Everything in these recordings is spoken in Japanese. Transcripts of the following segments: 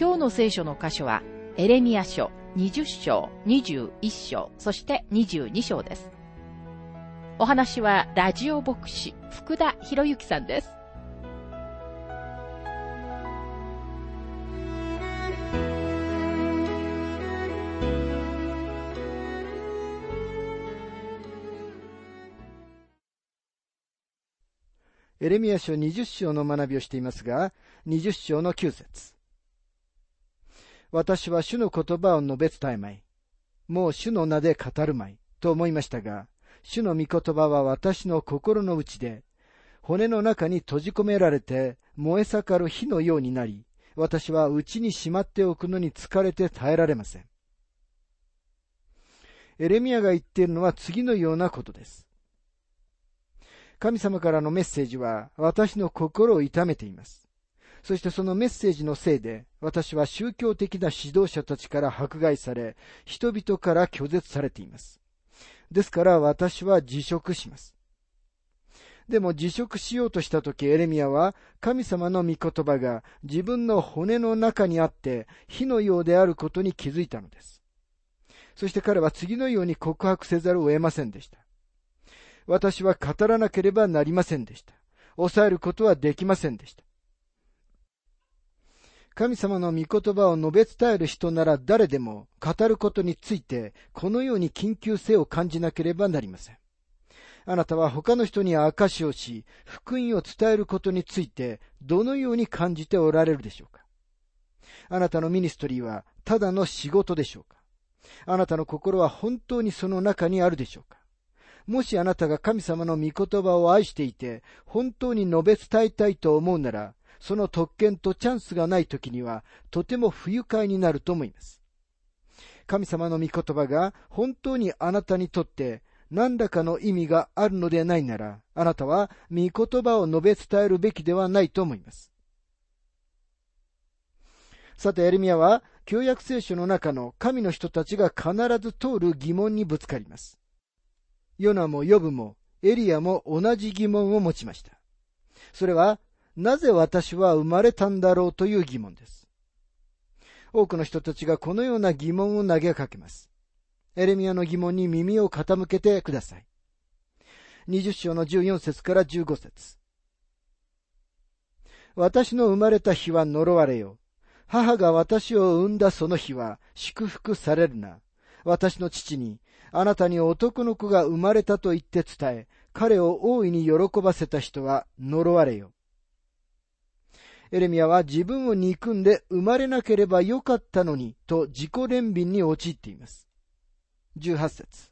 今日の聖書の箇所は、エレミア書20章、21章、そして22章です。お話はラジオ牧師福田博之さんです。エレミア書20章の学びをしていますが、20章の9節私は主の言葉を述べ伝えまい。もう主の名で語るまい。と思いましたが、主の御言葉は私の心の内で、骨の中に閉じ込められて燃え盛る火のようになり、私は内にしまっておくのに疲れて耐えられません。エレミアが言っているのは次のようなことです。神様からのメッセージは私の心を痛めています。そしてそのメッセージのせいで、私は宗教的な指導者たちから迫害され、人々から拒絶されています。ですから私は辞職します。でも辞職しようとした時エレミアは神様の御言葉が自分の骨の中にあって火のようであることに気づいたのです。そして彼は次のように告白せざるを得ませんでした。私は語らなければなりませんでした。抑えることはできませんでした。神様の御言葉を述べ伝える人なら誰でも語ることについてこのように緊急性を感じなければなりません。あなたは他の人に証しをし、福音を伝えることについてどのように感じておられるでしょうか。あなたのミニストリーはただの仕事でしょうか。あなたの心は本当にその中にあるでしょうか。もしあなたが神様の御言葉を愛していて、本当に述べ伝えたいと思うなら、その特権とチャンスがない時には、とても不愉快になると思います。神様の御言葉が本当にあなたにとって何らかの意味があるのでないなら、あなたは御言葉を述べ伝えるべきではないと思います。さて、エレミアは、旧約聖書の中の神の人たちが必ず通る疑問にぶつかります。ヨナもヨブもエリアも同じ疑問を持ちました。それは、なぜ私は生まれたんだろうという疑問です。多くの人たちがこのような疑問を投げかけます。エレミアの疑問に耳を傾けてください。20章の14節から15節私の生まれた日は呪われよ。母が私を産んだその日は祝福されるな。私の父にあなたに男の子が生まれたと言って伝え、彼を大いに喜ばせた人は呪われよ。エレミアは自分を憎んで生まれなければよかったのにと自己憐憫に陥っています。18節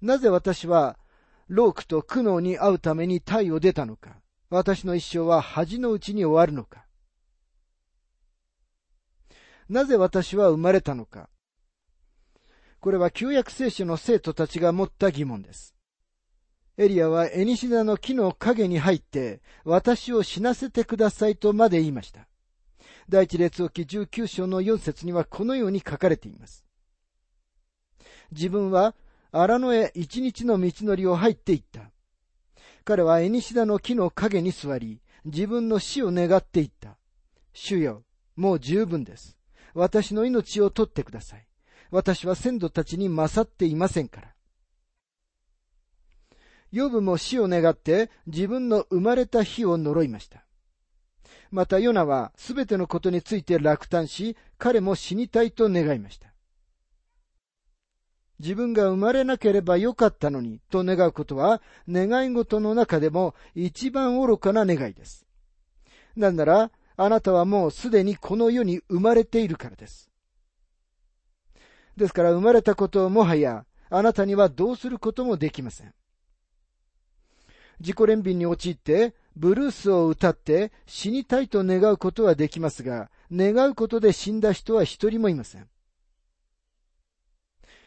なぜ私はロークと苦悩に会うために体を出たのか私の一生は恥のうちに終わるのかなぜ私は生まれたのかこれは旧約聖書の生徒たちが持った疑問です。エリアはエニシダの木の影に入って、私を死なせてくださいとまで言いました。第一列王記19章の4節にはこのように書かれています。自分は荒野へ一日の道のりを入っていった。彼はエニシダの木の影に座り、自分の死を願っていった。主よ、もう十分です。私の命を取ってください。私は先祖たちに勝っていませんから。ヨブも死を願って自分の生まれた日を呪いました。またヨナはすべてのことについて落胆し、彼も死にたいと願いました。自分が生まれなければよかったのにと願うことは願い事の中でも一番愚かな願いです。なんならあなたはもうすでにこの世に生まれているからです。ですから生まれたことをもはやあなたにはどうすることもできません。自己憐憫に陥ってブルースを歌って死にたいと願うことはできますが、願うことで死んだ人は一人もいません。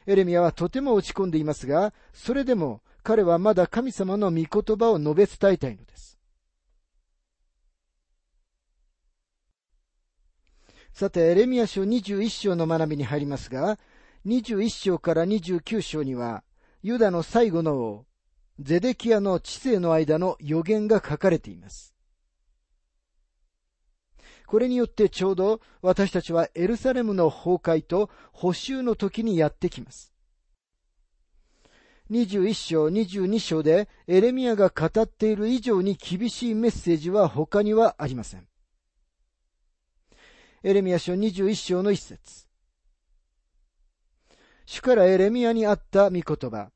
エレミアはとても落ち込んでいますが、それでも彼はまだ神様の御言葉を述べ伝えたいのです。さて、エレミア書21章の学びに入りますが、21章から29章には、ユダの最後の王、ゼデキアの知性の間の予言が書かれています。これによってちょうど私たちはエルサレムの崩壊と補修の時にやってきます。21章、22章でエレミアが語っている以上に厳しいメッセージは他にはありません。エレミア書21章の一節。主からエレミアにあった御言葉。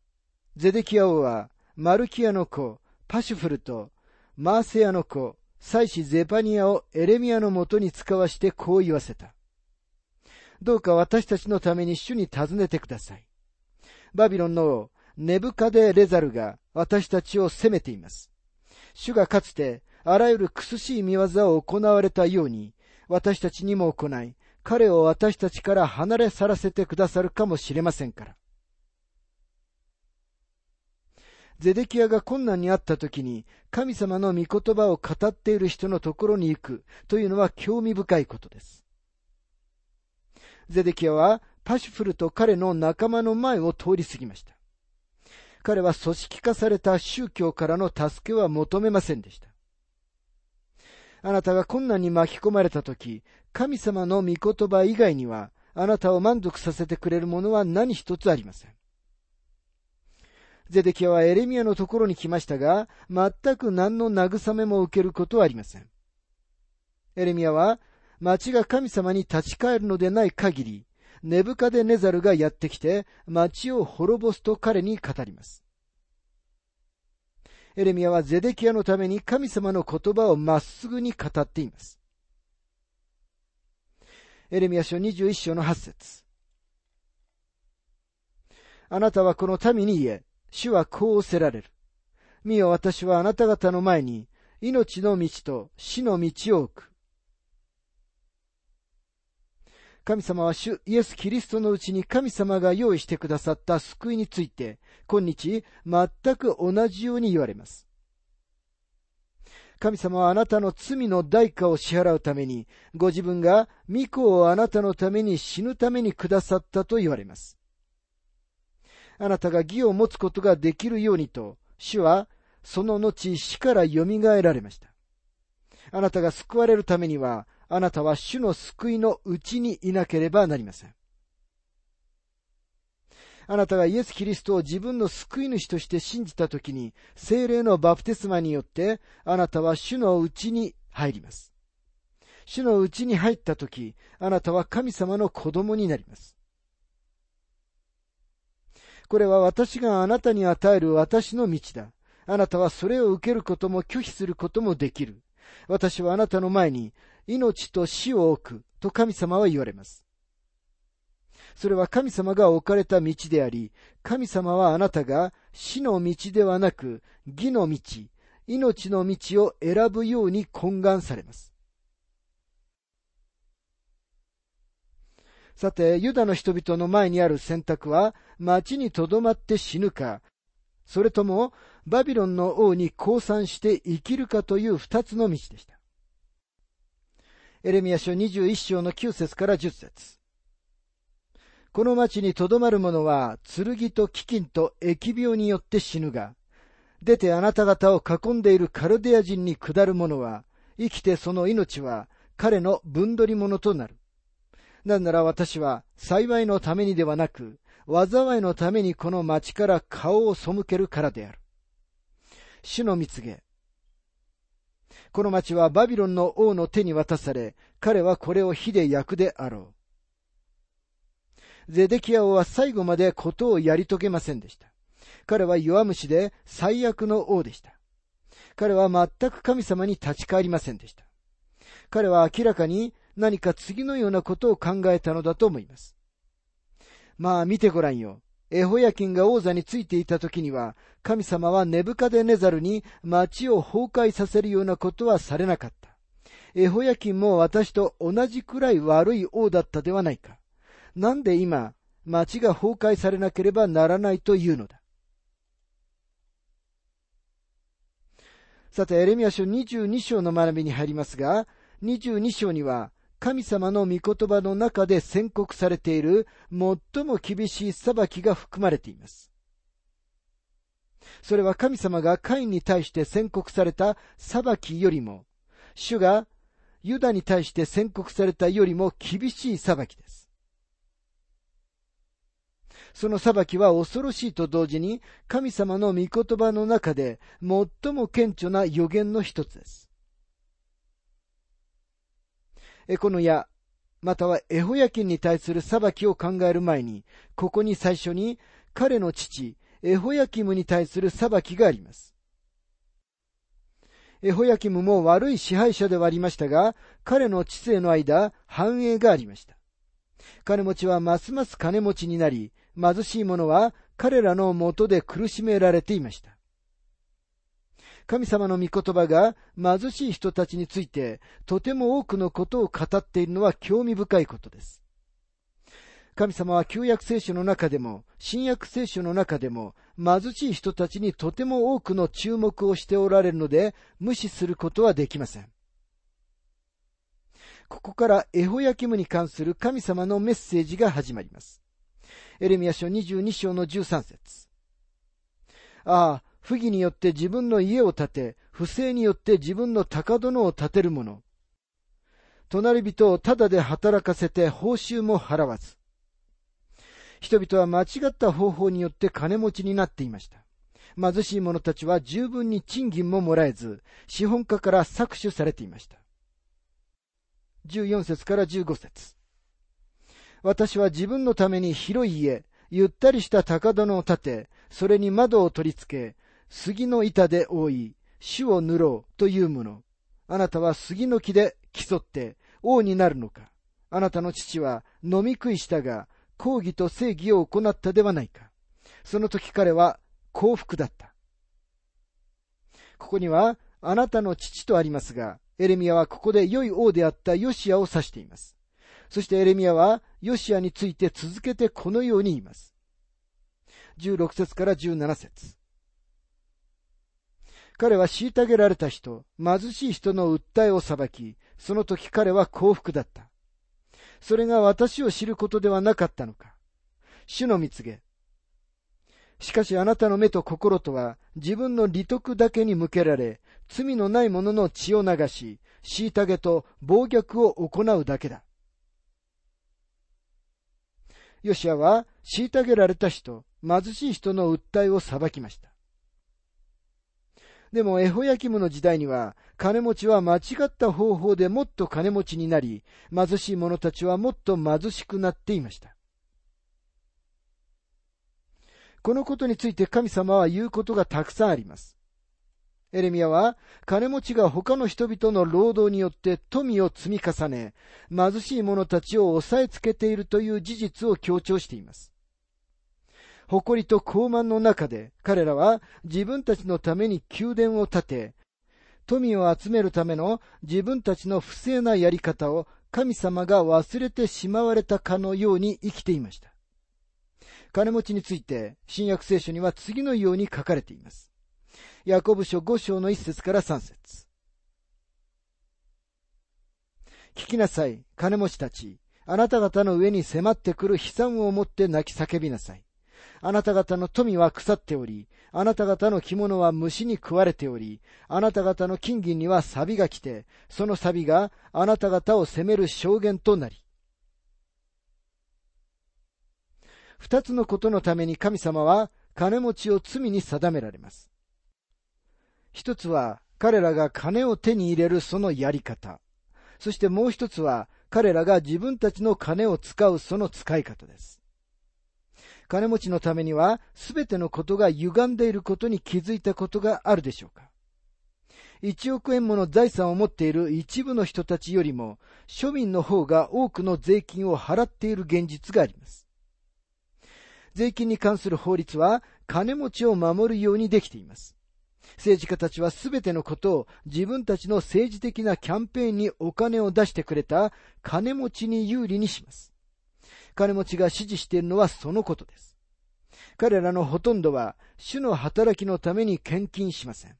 ゼデキア王はマルキアの子、パシュフルと、マーセアの子、祭司ゼパニアをエレミアのもとに使わしてこう言わせた。どうか私たちのために主に尋ねてください。バビロンの王、ネブカデ・レザルが私たちを責めています。主がかつてあらゆる苦しい見業を行われたように、私たちにも行い、彼を私たちから離れ去らせてくださるかもしれませんから。ゼデキアが困難にあった時に神様の御言葉を語っている人のところに行くというのは興味深いことです。ゼデキアはパシュフルと彼の仲間の前を通り過ぎました。彼は組織化された宗教からの助けは求めませんでした。あなたが困難に巻き込まれた時、神様の御言葉以外には、あなたを満足させてくれるものは何一つありません。ゼデキアはエレミアのところに来ましたが、全く何の慰めも受けることはありません。エレミアは、町が神様に立ち返るのでない限り、ネブカデネザルがやってきて、町を滅ぼすと彼に語ります。エレミアはゼデキアのために神様の言葉をまっすぐに語っています。エレミア書21章の8節あなたはこの民に言え、主はこうおせられる。見よ私はあなた方の前に命の道と死の道を置く。神様は主イエス・キリストのうちに神様が用意してくださった救いについて、今日全く同じように言われます。神様はあなたの罪の代価を支払うために、ご自分が御子をあなたのために死ぬためにくださったと言われます。あなたが義を持つことができるようにと、主はその後死から蘇られました。あなたが救われるためには、あなたは主の救いのうちにいなければなりません。あなたがイエス・キリストを自分の救い主として信じたときに、精霊のバプテスマによって、あなたは主のうちに入ります。主のうちに入ったとき、あなたは神様の子供になります。これは私があなたに与える私の道だ。あなたはそれを受けることも拒否することもできる。私はあなたの前に命と死を置くと神様は言われます。それは神様が置かれた道であり、神様はあなたが死の道ではなく義の道、命の道を選ぶように懇願されます。さて、ユダの人々の前にある選択は、町に留まって死ぬか、それとも、バビロンの王に降参して生きるかという二つの道でした。エレミア書21章の9節から10節この町に留まる者は、剣と飢饉と疫病によって死ぬが、出てあなた方を囲んでいるカルデア人に下る者は、生きてその命は彼の分取り物となる。なんなら私は幸いのためにではなく、災いのためにこの町から顔を背けるからである。主の蜜げ。この町はバビロンの王の手に渡され、彼はこれを火で焼くであろう。ゼデキア王は最後までことをやり遂げませんでした。彼は弱虫で最悪の王でした。彼は全く神様に立ち返りませんでした。彼は明らかに何か次のようなことを考えたのだと思います。まあ見てごらんよ。エホヤキンが王座についていた時には、神様はネブカデネザルに町を崩壊させるようなことはされなかった。エホヤキンも私と同じくらい悪い王だったではないか。なんで今、町が崩壊されなければならないというのだ。さて、エレミア書22章の学びに入りますが、22章には、神様の御言葉の中で宣告されている最も厳しい裁きが含まれています。それは神様がカインに対して宣告された裁きよりも、主がユダに対して宣告されたよりも厳しい裁きです。その裁きは恐ろしいと同時に神様の御言葉の中で最も顕著な予言の一つです。この矢、またはエホヤキンに対する裁きを考える前に、ここに最初に彼の父、エホヤキムに対する裁きがあります。エホヤキムも悪い支配者ではありましたが、彼の知性の間、繁栄がありました。金持ちはますます金持ちになり、貧しい者は彼らのもとで苦しめられていました。神様の御言葉が貧しい人たちについてとても多くのことを語っているのは興味深いことです。神様は旧約聖書の中でも、新約聖書の中でも、貧しい人たちにとても多くの注目をしておられるので、無視することはできません。ここからエホヤキムに関する神様のメッセージが始まります。エレミア書22章の13節ああ、不義によって自分の家を建て、不正によって自分の高殿を建てる者。隣人をただで働かせて報酬も払わず。人々は間違った方法によって金持ちになっていました。貧しい者たちは十分に賃金ももらえず、資本家から搾取されていました。14節から15節私は自分のために広い家、ゆったりした高殿を建て、それに窓を取り付け、杉の板で覆い、主を塗ろうというもの。あなたは杉の木で競って王になるのか。あなたの父は飲み食いしたが、抗議と正義を行ったではないか。その時彼は幸福だった。ここには、あなたの父とありますが、エレミアはここで良い王であったヨシアを指しています。そしてエレミアはヨシアについて続けてこのように言います。16節から17節彼は虐げられた人、貧しい人の訴えを裁き、その時彼は幸福だった。それが私を知ることではなかったのか。主の蜜げ。しかしあなたの目と心とは自分の利得だけに向けられ、罪のない者の血を流し、虐げと暴虐を行うだけだ。ヨシアは虐げられた人、貧しい人の訴えを裁きました。でもエホヤキムの時代には、金持ちは間違った方法でもっと金持ちになり、貧しい者たちはもっと貧しくなっていました。このことについて神様は言うことがたくさんあります。エレミアは、金持ちが他の人々の労働によって富を積み重ね、貧しい者たちを押さえつけているという事実を強調しています。誇りと高慢の中で彼らは自分たちのために宮殿を建て、富を集めるための自分たちの不正なやり方を神様が忘れてしまわれたかのように生きていました。金持ちについて新約聖書には次のように書かれています。ヤコブ書5章の1節から3節聞きなさい、金持ちたち。あなた方の上に迫ってくる悲惨をもって泣き叫びなさい。あなた方の富は腐っており、あなた方の着物は虫に食われており、あなた方の金銀には錆が来て、その錆があなた方を責める証言となり。二つのことのために神様は金持ちを罪に定められます。一つは彼らが金を手に入れるそのやり方。そしてもう一つは彼らが自分たちの金を使うその使い方です。金持ちのためには、すべてのことが歪んでいることに気づいたことがあるでしょうか1億円もの財産を持っている一部の人たちよりも、庶民の方が多くの税金を払っている現実があります。税金に関する法律は金持ちを守るようにできています。政治家たちはすべてのことを自分たちの政治的なキャンペーンにお金を出してくれた金持ちに有利にします。金持ちが支持しているのはそのことです。彼らのほとんどは主の働きのために献金しません。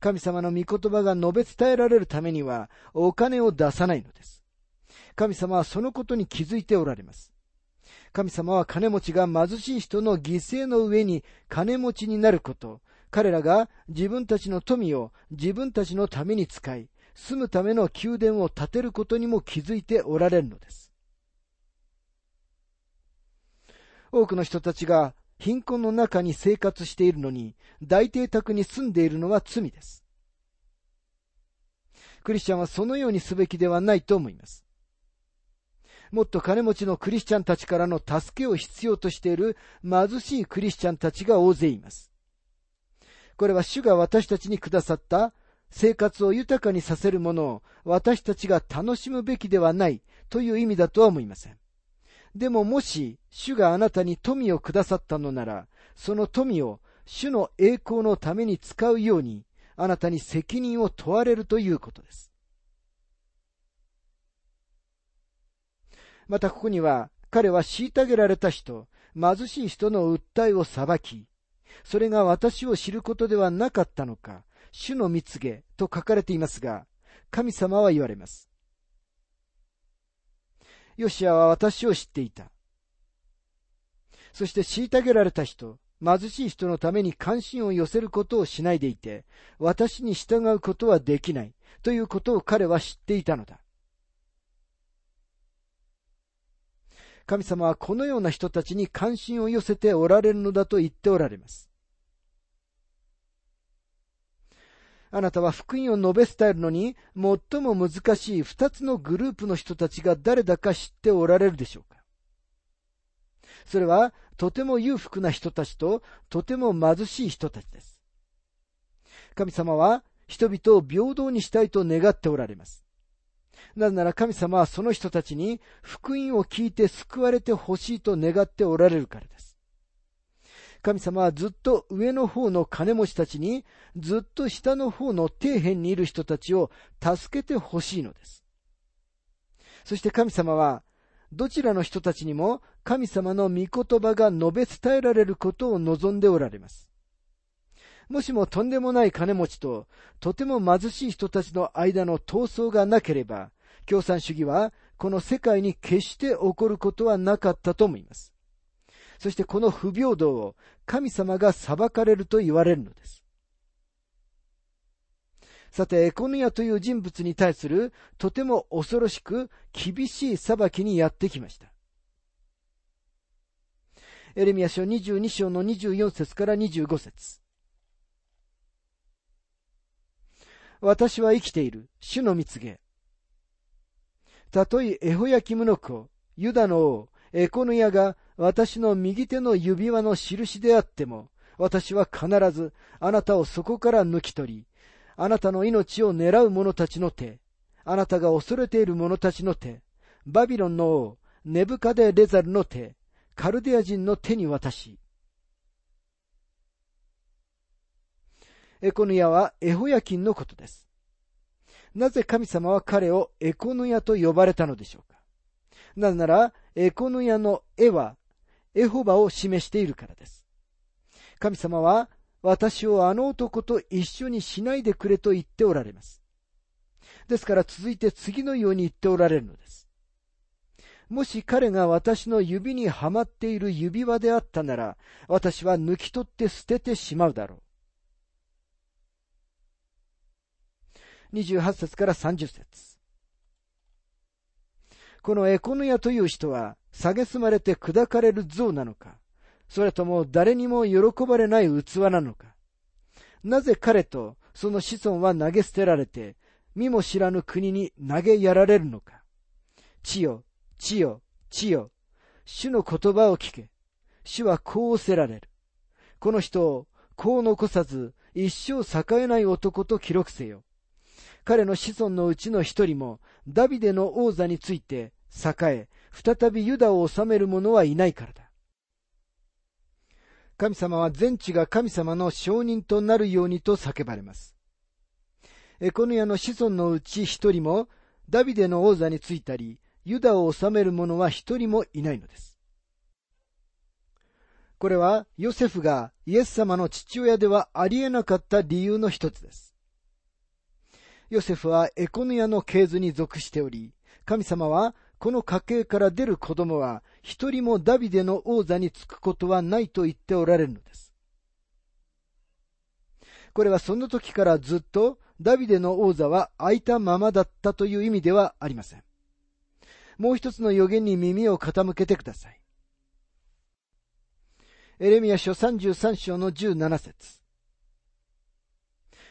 神様の御言葉が述べ伝えられるためにはお金を出さないのです。神様はそのことに気づいておられます。神様は金持ちが貧しい人の犠牲の上に金持ちになること、彼らが自分たちの富を自分たちのために使い、住むための宮殿を建てることにも気づいておられるのです。多くの人たちが貧困の中に生活しているのに、大邸宅に住んでいるのは罪です。クリスチャンはそのようにすべきではないと思います。もっと金持ちのクリスチャンたちからの助けを必要としている貧しいクリスチャンたちが大勢います。これは主が私たちにくださった生活を豊かにさせるものを私たちが楽しむべきではないという意味だとは思いません。でももし主があなたに富をくださったのなら、その富を主の栄光のために使うように、あなたに責任を問われるということです。またここには、彼は虐げられた人、貧しい人の訴えを裁き、それが私を知ることではなかったのか、主の蜜げと書かれていますが、神様は言われます。ヨシアは私を知っていた。そして虐げられた人、貧しい人のために関心を寄せることをしないでいて、私に従うことはできないということを彼は知っていたのだ。神様はこのような人たちに関心を寄せておられるのだと言っておられます。あなたは福音を述べ伝えるのに最も難しい二つのグループの人たちが誰だか知っておられるでしょうか？それはとても裕福な人たちととても貧しい人たちです。神様は人々を平等にしたいと願っておられます。なぜなら神様はその人たちに福音を聞いて救われてほしいと願っておられるからです。神様はずっと上の方の金持ちたちに、ずっと下の方の底辺にいる人たちを助けてほしいのです。そして神様は、どちらの人たちにも神様の御言葉が述べ伝えられることを望んでおられます。もしもとんでもない金持ちととても貧しい人たちの間の闘争がなければ、共産主義はこの世界に決して起こることはなかったと思います。そしてこの不平等を神様が裁かれると言われるのです。さて、エコヌヤという人物に対するとても恐ろしく厳しい裁きにやってきました。エレミア書22章の24節から25節私は生きている、主の蜜げ。たとえエホヤキムの子、ユダの王、エコヌヤが私の右手の指輪の印であっても、私は必ずあなたをそこから抜き取り、あなたの命を狙う者たちの手、あなたが恐れている者たちの手、バビロンの王、ネブカデレザルの手、カルデア人の手に渡し、エコヌヤはエホヤキンのことです。なぜ神様は彼をエコヌヤと呼ばれたのでしょうかなぜなら、エコヌヤの絵はエホバを示しているからです。神様は、私をあの男と一緒にしないでくれと言っておられます。ですから続いて次のように言っておられるのです。もし彼が私の指にはまっている指輪であったなら、私は抜き取って捨ててしまうだろう。28節から30節このエコヌヤという人は、蔑まれて砕かれる像なのか、それとも誰にも喜ばれない器なのか。なぜ彼とその子孫は投げ捨てられて、身も知らぬ国に投げやられるのか。地よ、地よ、地よ、主の言葉を聞け。主はこうせられる。この人をこう残さず一生栄えない男と記録せよ。彼の子孫のうちの一人もダビデの王座について栄え、再びユダを治める者はいないからだ。神様は全地が神様の証人となるようにと叫ばれます。エコヌヤの子孫のうち一人もダビデの王座についたり、ユダを治める者は一人もいないのです。これはヨセフがイエス様の父親ではありえなかった理由の一つです。ヨセフはエコヌヤの系図に属しており、神様はこの家系から出る子供は一人もダビデの王座につくことはないと言っておられるのです。これはその時からずっとダビデの王座は空いたままだったという意味ではありません。もう一つの予言に耳を傾けてください。エレミア書33章の17節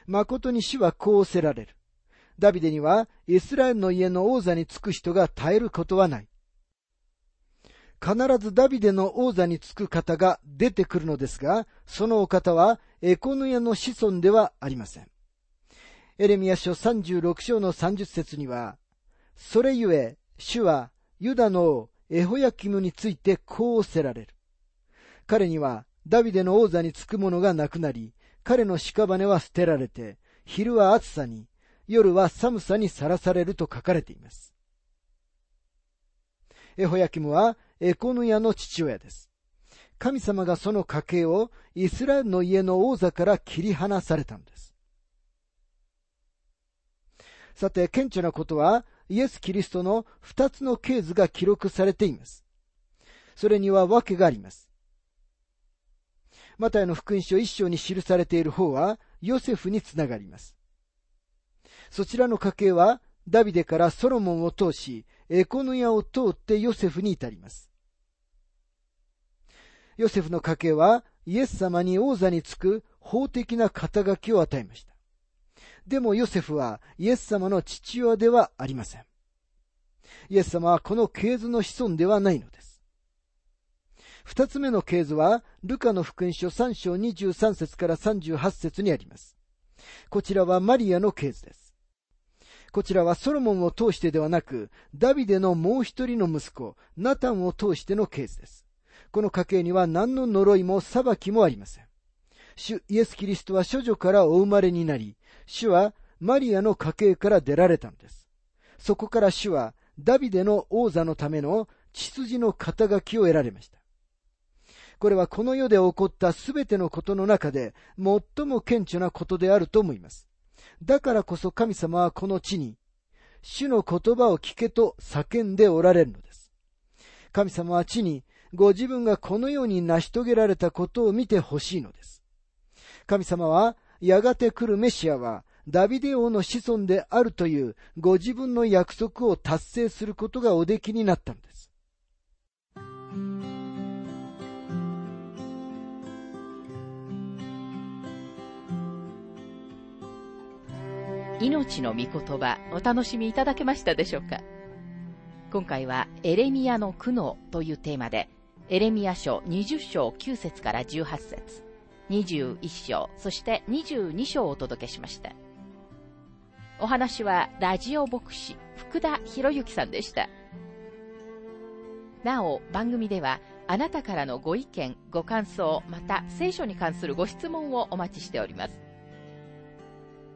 誠に死はこうせられる。ダビデにはイスラエルの家の王座につく人が絶えることはない。必ずダビデの王座につく方が出てくるのですが、そのお方はエコヌヤの子孫ではありません。エレミア書36章の30節には、それゆえ、主はユダの王エホヤキムについてこうおせられる。彼にはダビデの王座につく者がなくなり、彼の屍は捨てられて、昼は暑さに、夜は寒さにさらされると書かれています。エホヤキムはエコヌヤの父親です。神様がその家系をイスラエルの家の王座から切り離されたのです。さて、顕著なことは、イエス・キリストの二つの系図が記録されています。それには訳があります。マタイの福音書一章に記されている方は、ヨセフにつながります。そちらの家系は、ダビデからソロモンを通し、エコヌヤを通ってヨセフに至ります。ヨセフの家系は、イエス様に王座につく法的な肩書きを与えました。でもヨセフはイエス様の父親ではありません。イエス様はこの系図の子孫ではないのです。二つ目の系図は、ルカの福音書3章23節から38節にあります。こちらはマリアの系図です。こちらはソロモンを通してではなく、ダビデのもう一人の息子、ナタンを通してのケースです。この家系には何の呪いも裁きもありません。主イエス・キリストは処女からお生まれになり、主はマリアの家系から出られたのです。そこから主はダビデの王座のための血筋の肩書きを得られました。これはこの世で起こったすべてのことの中で最も顕著なことであると思います。だからこそ神様はこの地に、主の言葉を聞けと叫んでおられるのです。神様は地にご自分がこのように成し遂げられたことを見てほしいのです。神様はやがて来るメシアはダビデ王の子孫であるというご自分の約束を達成することがおできになったのです。命の御言葉お楽しみいただけましたでしょうか？今回はエレミアの苦悩というテーマでエレミア書20章9節から18節21章、そして22章をお届けしました。お話はラジオ牧師福田博之さんでした。なお、番組ではあなたからのご意見、ご感想、また聖書に関するご質問をお待ちしております。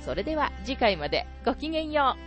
それでは次回までごきげんよう。